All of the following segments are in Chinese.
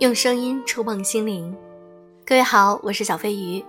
用声音触碰心灵，各位好，我是小飞鱼。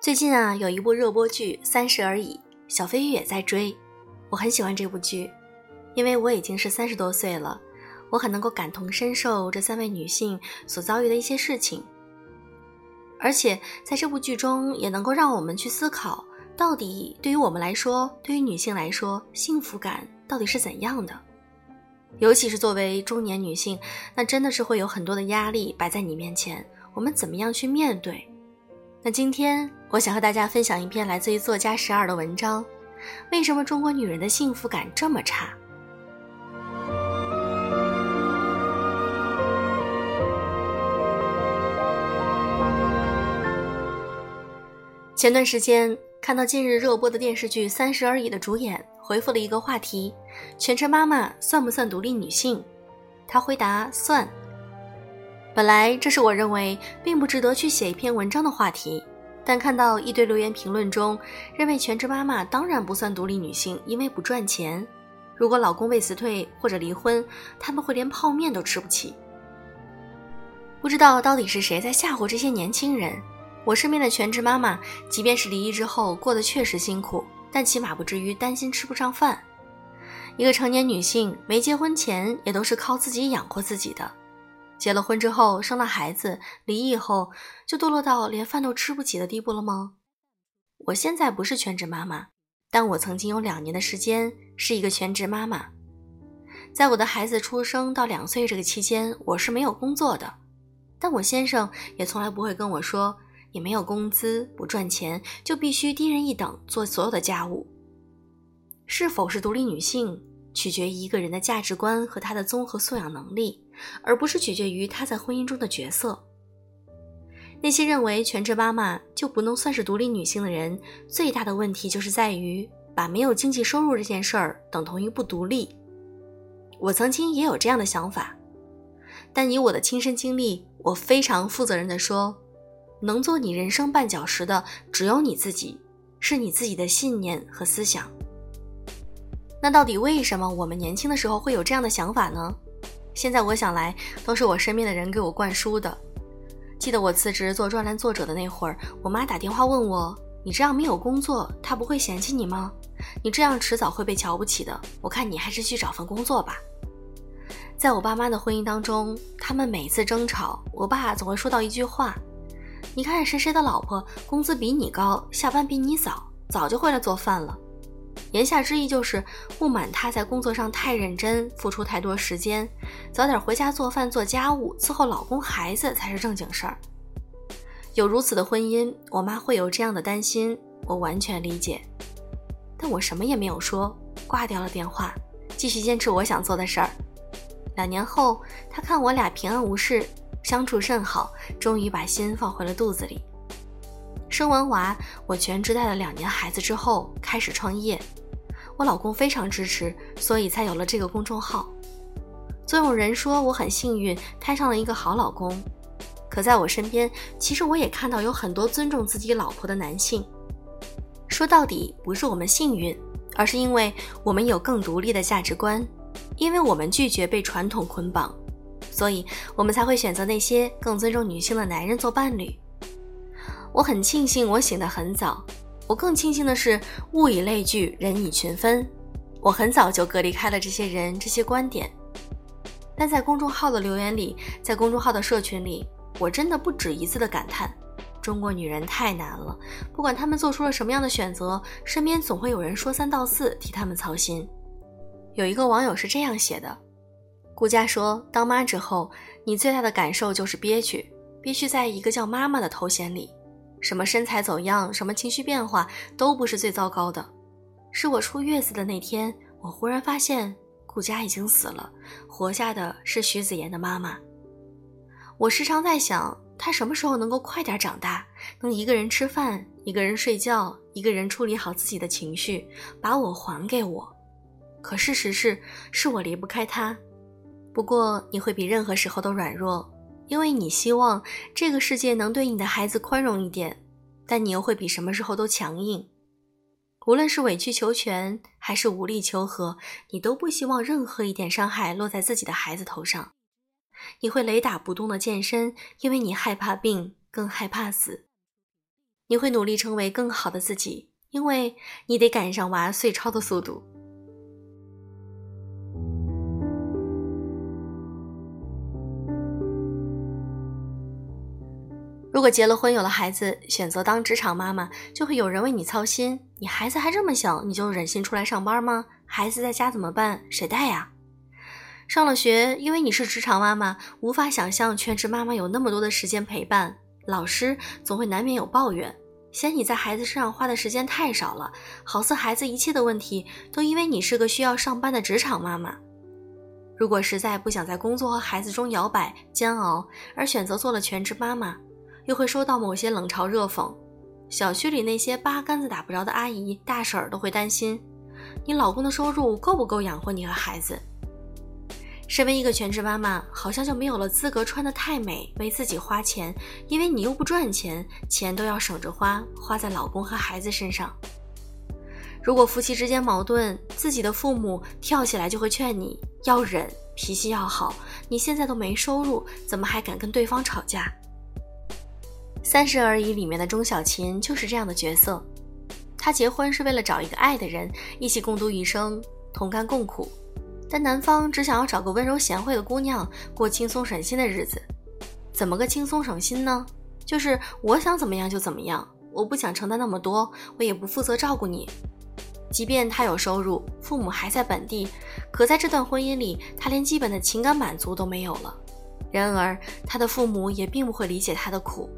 最近啊，有一部热播剧《三十而已》，小飞鱼也在追。我很喜欢这部剧，因为我已经是三十多岁了，我很能够感同身受这三位女性所遭遇的一些事情，而且在这部剧中也能够让我们去思考，到底对于我们来说，对于女性来说，幸福感到底是怎样的。尤其是作为中年女性，那真的是会有很多的压力摆在你面前，我们怎么样去面对？那今天我想和大家分享一篇来自于作家十二的文章：为什么中国女人的幸福感这么差？前段时间看到近日热播的电视剧《三十而已》的主演。回复了一个话题：全职妈妈算不算独立女性？她回答算。本来这是我认为并不值得去写一篇文章的话题，但看到一堆留言评论中认为全职妈妈当然不算独立女性，因为不赚钱。如果老公被辞退或者离婚，他们会连泡面都吃不起。不知道到底是谁在吓唬这些年轻人？我身边的全职妈妈，即便是离异之后，过得确实辛苦。但起码不至于担心吃不上饭。一个成年女性没结婚前也都是靠自己养活自己的，结了婚之后生了孩子，离异后就堕落到连饭都吃不起的地步了吗？我现在不是全职妈妈，但我曾经有两年的时间是一个全职妈妈。在我的孩子出生到两岁这个期间，我是没有工作的，但我先生也从来不会跟我说。也没有工资，不赚钱就必须低人一等做所有的家务。是否是独立女性，取决于一个人的价值观和她的综合素养能力，而不是取决于她在婚姻中的角色。那些认为全职妈妈就不能算是独立女性的人，最大的问题就是在于把没有经济收入这件事儿等同于不独立。我曾经也有这样的想法，但以我的亲身经历，我非常负责任地说。能做你人生绊脚石的只有你自己，是你自己的信念和思想。那到底为什么我们年轻的时候会有这样的想法呢？现在我想来，都是我身边的人给我灌输的。记得我辞职做专栏作者的那会儿，我妈打电话问我：“你这样没有工作，他不会嫌弃你吗？你这样迟早会被瞧不起的。我看你还是去找份工作吧。”在我爸妈的婚姻当中，他们每次争吵，我爸总会说到一句话。你看谁谁的老婆工资比你高，下班比你早，早就回来做饭了。言下之意就是不满他在工作上太认真，付出太多时间，早点回家做饭做家务，伺候老公孩子才是正经事儿。有如此的婚姻，我妈会有这样的担心，我完全理解。但我什么也没有说，挂掉了电话，继续坚持我想做的事儿。两年后，他看我俩平安无事。相处甚好，终于把心放回了肚子里。生完娃，我全职带了两年孩子之后，开始创业。我老公非常支持，所以才有了这个公众号。总有人说我很幸运，摊上了一个好老公。可在我身边，其实我也看到有很多尊重自己老婆的男性。说到底，不是我们幸运，而是因为我们有更独立的价值观，因为我们拒绝被传统捆绑。所以，我们才会选择那些更尊重女性的男人做伴侣。我很庆幸我醒得很早，我更庆幸的是物以类聚，人以群分。我很早就隔离开了这些人、这些观点。但在公众号的留言里，在公众号的社群里，我真的不止一次的感叹：中国女人太难了。不管她们做出了什么样的选择，身边总会有人说三道四，替她们操心。有一个网友是这样写的。顾佳说：“当妈之后，你最大的感受就是憋屈，憋屈在一个叫妈妈的头衔里。什么身材走样，什么情绪变化，都不是最糟糕的。是我出月子的那天，我忽然发现顾佳已经死了，活下的是徐子言的妈妈。我时常在想，她什么时候能够快点长大，能一个人吃饭，一个人睡觉，一个人处理好自己的情绪，把我还给我。可事实是，是我离不开她。”不过你会比任何时候都软弱，因为你希望这个世界能对你的孩子宽容一点，但你又会比什么时候都强硬。无论是委曲求全还是无力求和，你都不希望任何一点伤害落在自己的孩子头上。你会雷打不动的健身，因为你害怕病，更害怕死。你会努力成为更好的自己，因为你得赶上娃碎钞的速度。如果结了婚有了孩子，选择当职场妈妈，就会有人为你操心。你孩子还这么小，你就忍心出来上班吗？孩子在家怎么办？谁带呀？上了学，因为你是职场妈妈，无法想象全职妈妈有那么多的时间陪伴。老师总会难免有抱怨，嫌你在孩子身上花的时间太少了，好似孩子一切的问题都因为你是个需要上班的职场妈妈。如果实在不想在工作和孩子中摇摆煎熬，而选择做了全职妈妈。又会收到某些冷嘲热讽，小区里那些八竿子打不着的阿姨大婶儿都会担心，你老公的收入够不够养活你和孩子？身为一个全职妈妈，好像就没有了资格穿得太美，为自己花钱，因为你又不赚钱，钱都要省着花，花在老公和孩子身上。如果夫妻之间矛盾，自己的父母跳起来就会劝你要忍，脾气要好。你现在都没收入，怎么还敢跟对方吵架？三十而已里面的钟小琴就是这样的角色，她结婚是为了找一个爱的人，一起共度一生，同甘共苦。但男方只想要找个温柔贤惠的姑娘，过轻松省心的日子。怎么个轻松省心呢？就是我想怎么样就怎么样，我不想承担那么多，我也不负责照顾你。即便他有收入，父母还在本地，可在这段婚姻里，他连基本的情感满足都没有了。然而，他的父母也并不会理解他的苦。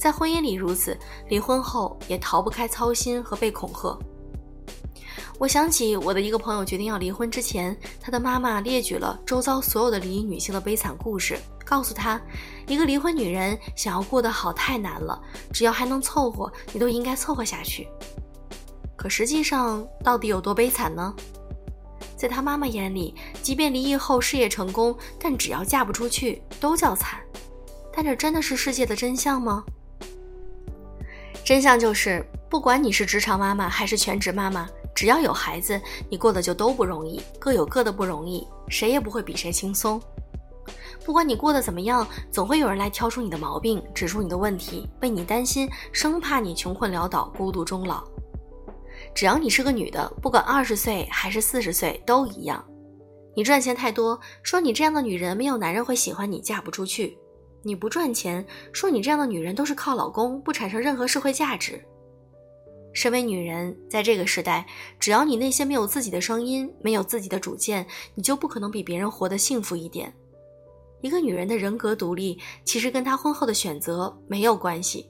在婚姻里如此，离婚后也逃不开操心和被恐吓。我想起我的一个朋友决定要离婚之前，他的妈妈列举了周遭所有的离异女性的悲惨故事，告诉他，一个离婚女人想要过得好太难了，只要还能凑合，你都应该凑合下去。可实际上到底有多悲惨呢？在他妈妈眼里，即便离异后事业成功，但只要嫁不出去都叫惨。但这真的是世界的真相吗？真相就是，不管你是职场妈妈还是全职妈妈，只要有孩子，你过得就都不容易，各有各的不容易，谁也不会比谁轻松。不管你过得怎么样，总会有人来挑出你的毛病，指出你的问题，为你担心，生怕你穷困潦倒、孤独终老。只要你是个女的，不管二十岁还是四十岁都一样。你赚钱太多，说你这样的女人没有男人会喜欢你，嫁不出去。你不赚钱，说你这样的女人都是靠老公，不产生任何社会价值。身为女人，在这个时代，只要你内心没有自己的声音，没有自己的主见，你就不可能比别人活得幸福一点。一个女人的人格独立，其实跟她婚后的选择没有关系，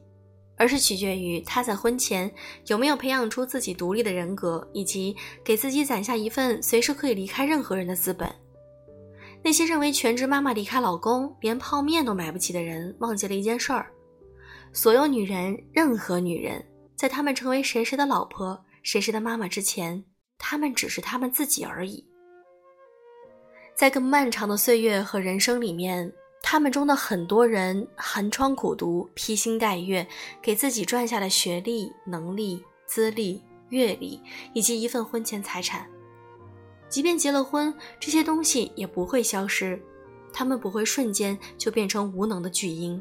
而是取决于她在婚前有没有培养出自己独立的人格，以及给自己攒下一份随时可以离开任何人的资本。那些认为全职妈妈离开老公连泡面都买不起的人，忘记了一件事儿：所有女人，任何女人，在她们成为谁谁的老婆、谁谁的妈妈之前，她们只是她们自己而已。在更漫长的岁月和人生里面，她们中的很多人寒窗苦读、披星戴月，给自己赚下了学历、能力、资历、阅历以及一份婚前财产。即便结了婚，这些东西也不会消失，他们不会瞬间就变成无能的巨婴。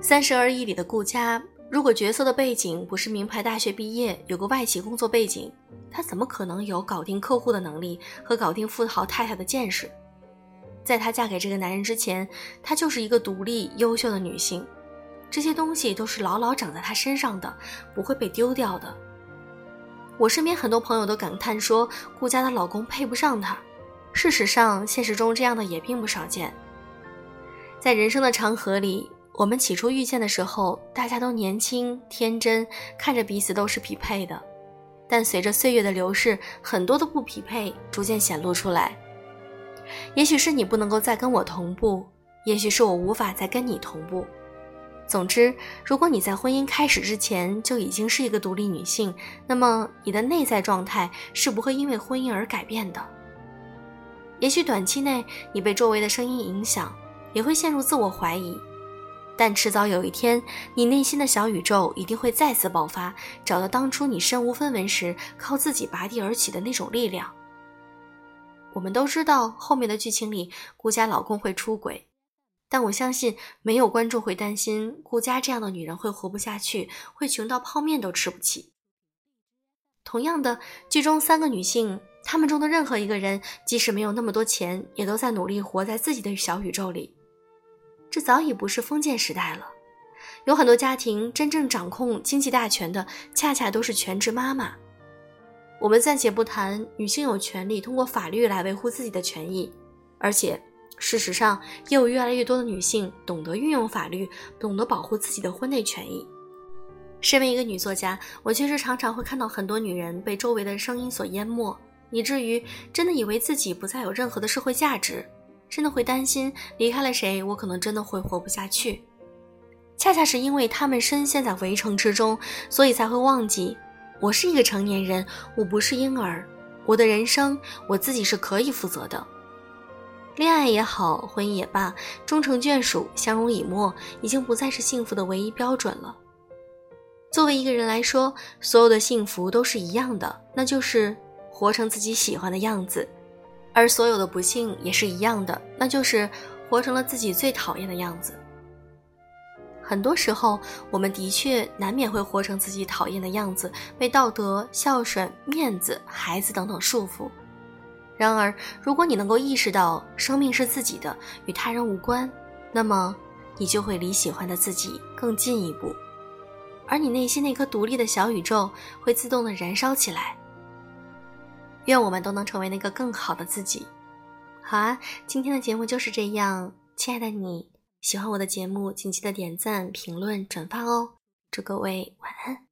三十而已里的顾佳，如果角色的背景不是名牌大学毕业，有个外企工作背景，她怎么可能有搞定客户的能力和搞定富豪太太的见识？在她嫁给这个男人之前，她就是一个独立优秀的女性。这些东西都是牢牢长在她身上的，不会被丢掉的。我身边很多朋友都感叹说，顾家的老公配不上她。事实上，现实中这样的也并不少见。在人生的长河里，我们起初遇见的时候，大家都年轻天真，看着彼此都是匹配的。但随着岁月的流逝，很多的不匹配逐渐显露出来。也许是你不能够再跟我同步，也许是我无法再跟你同步。总之，如果你在婚姻开始之前就已经是一个独立女性，那么你的内在状态是不会因为婚姻而改变的。也许短期内你被周围的声音影响，也会陷入自我怀疑，但迟早有一天，你内心的小宇宙一定会再次爆发，找到当初你身无分文时靠自己拔地而起的那种力量。我们都知道后面的剧情里顾家老公会出轨，但我相信没有观众会担心顾家这样的女人会活不下去，会穷到泡面都吃不起。同样的，剧中三个女性，她们中的任何一个人，即使没有那么多钱，也都在努力活在自己的小宇宙里。这早已不是封建时代了，有很多家庭真正掌控经济大权的，恰恰都是全职妈妈。我们暂且不谈女性有权利通过法律来维护自己的权益，而且事实上也有越来越多的女性懂得运用法律，懂得保护自己的婚内权益。身为一个女作家，我确实常常会看到很多女人被周围的声音所淹没，以至于真的以为自己不再有任何的社会价值，真的会担心离开了谁，我可能真的会活不下去。恰恰是因为她们深陷在围城之中，所以才会忘记。我是一个成年人，我不是婴儿。我的人生我自己是可以负责的。恋爱也好，婚姻也罢，终成眷属，相濡以沫，已经不再是幸福的唯一标准了。作为一个人来说，所有的幸福都是一样的，那就是活成自己喜欢的样子；而所有的不幸也是一样的，那就是活成了自己最讨厌的样子。很多时候，我们的确难免会活成自己讨厌的样子，被道德、孝顺、面子、孩子等等束缚。然而，如果你能够意识到生命是自己的，与他人无关，那么你就会离喜欢的自己更近一步，而你内心那颗独立的小宇宙会自动的燃烧起来。愿我们都能成为那个更好的自己。好啊，今天的节目就是这样，亲爱的你。喜欢我的节目，请记得点赞、评论、转发哦！祝各位晚安。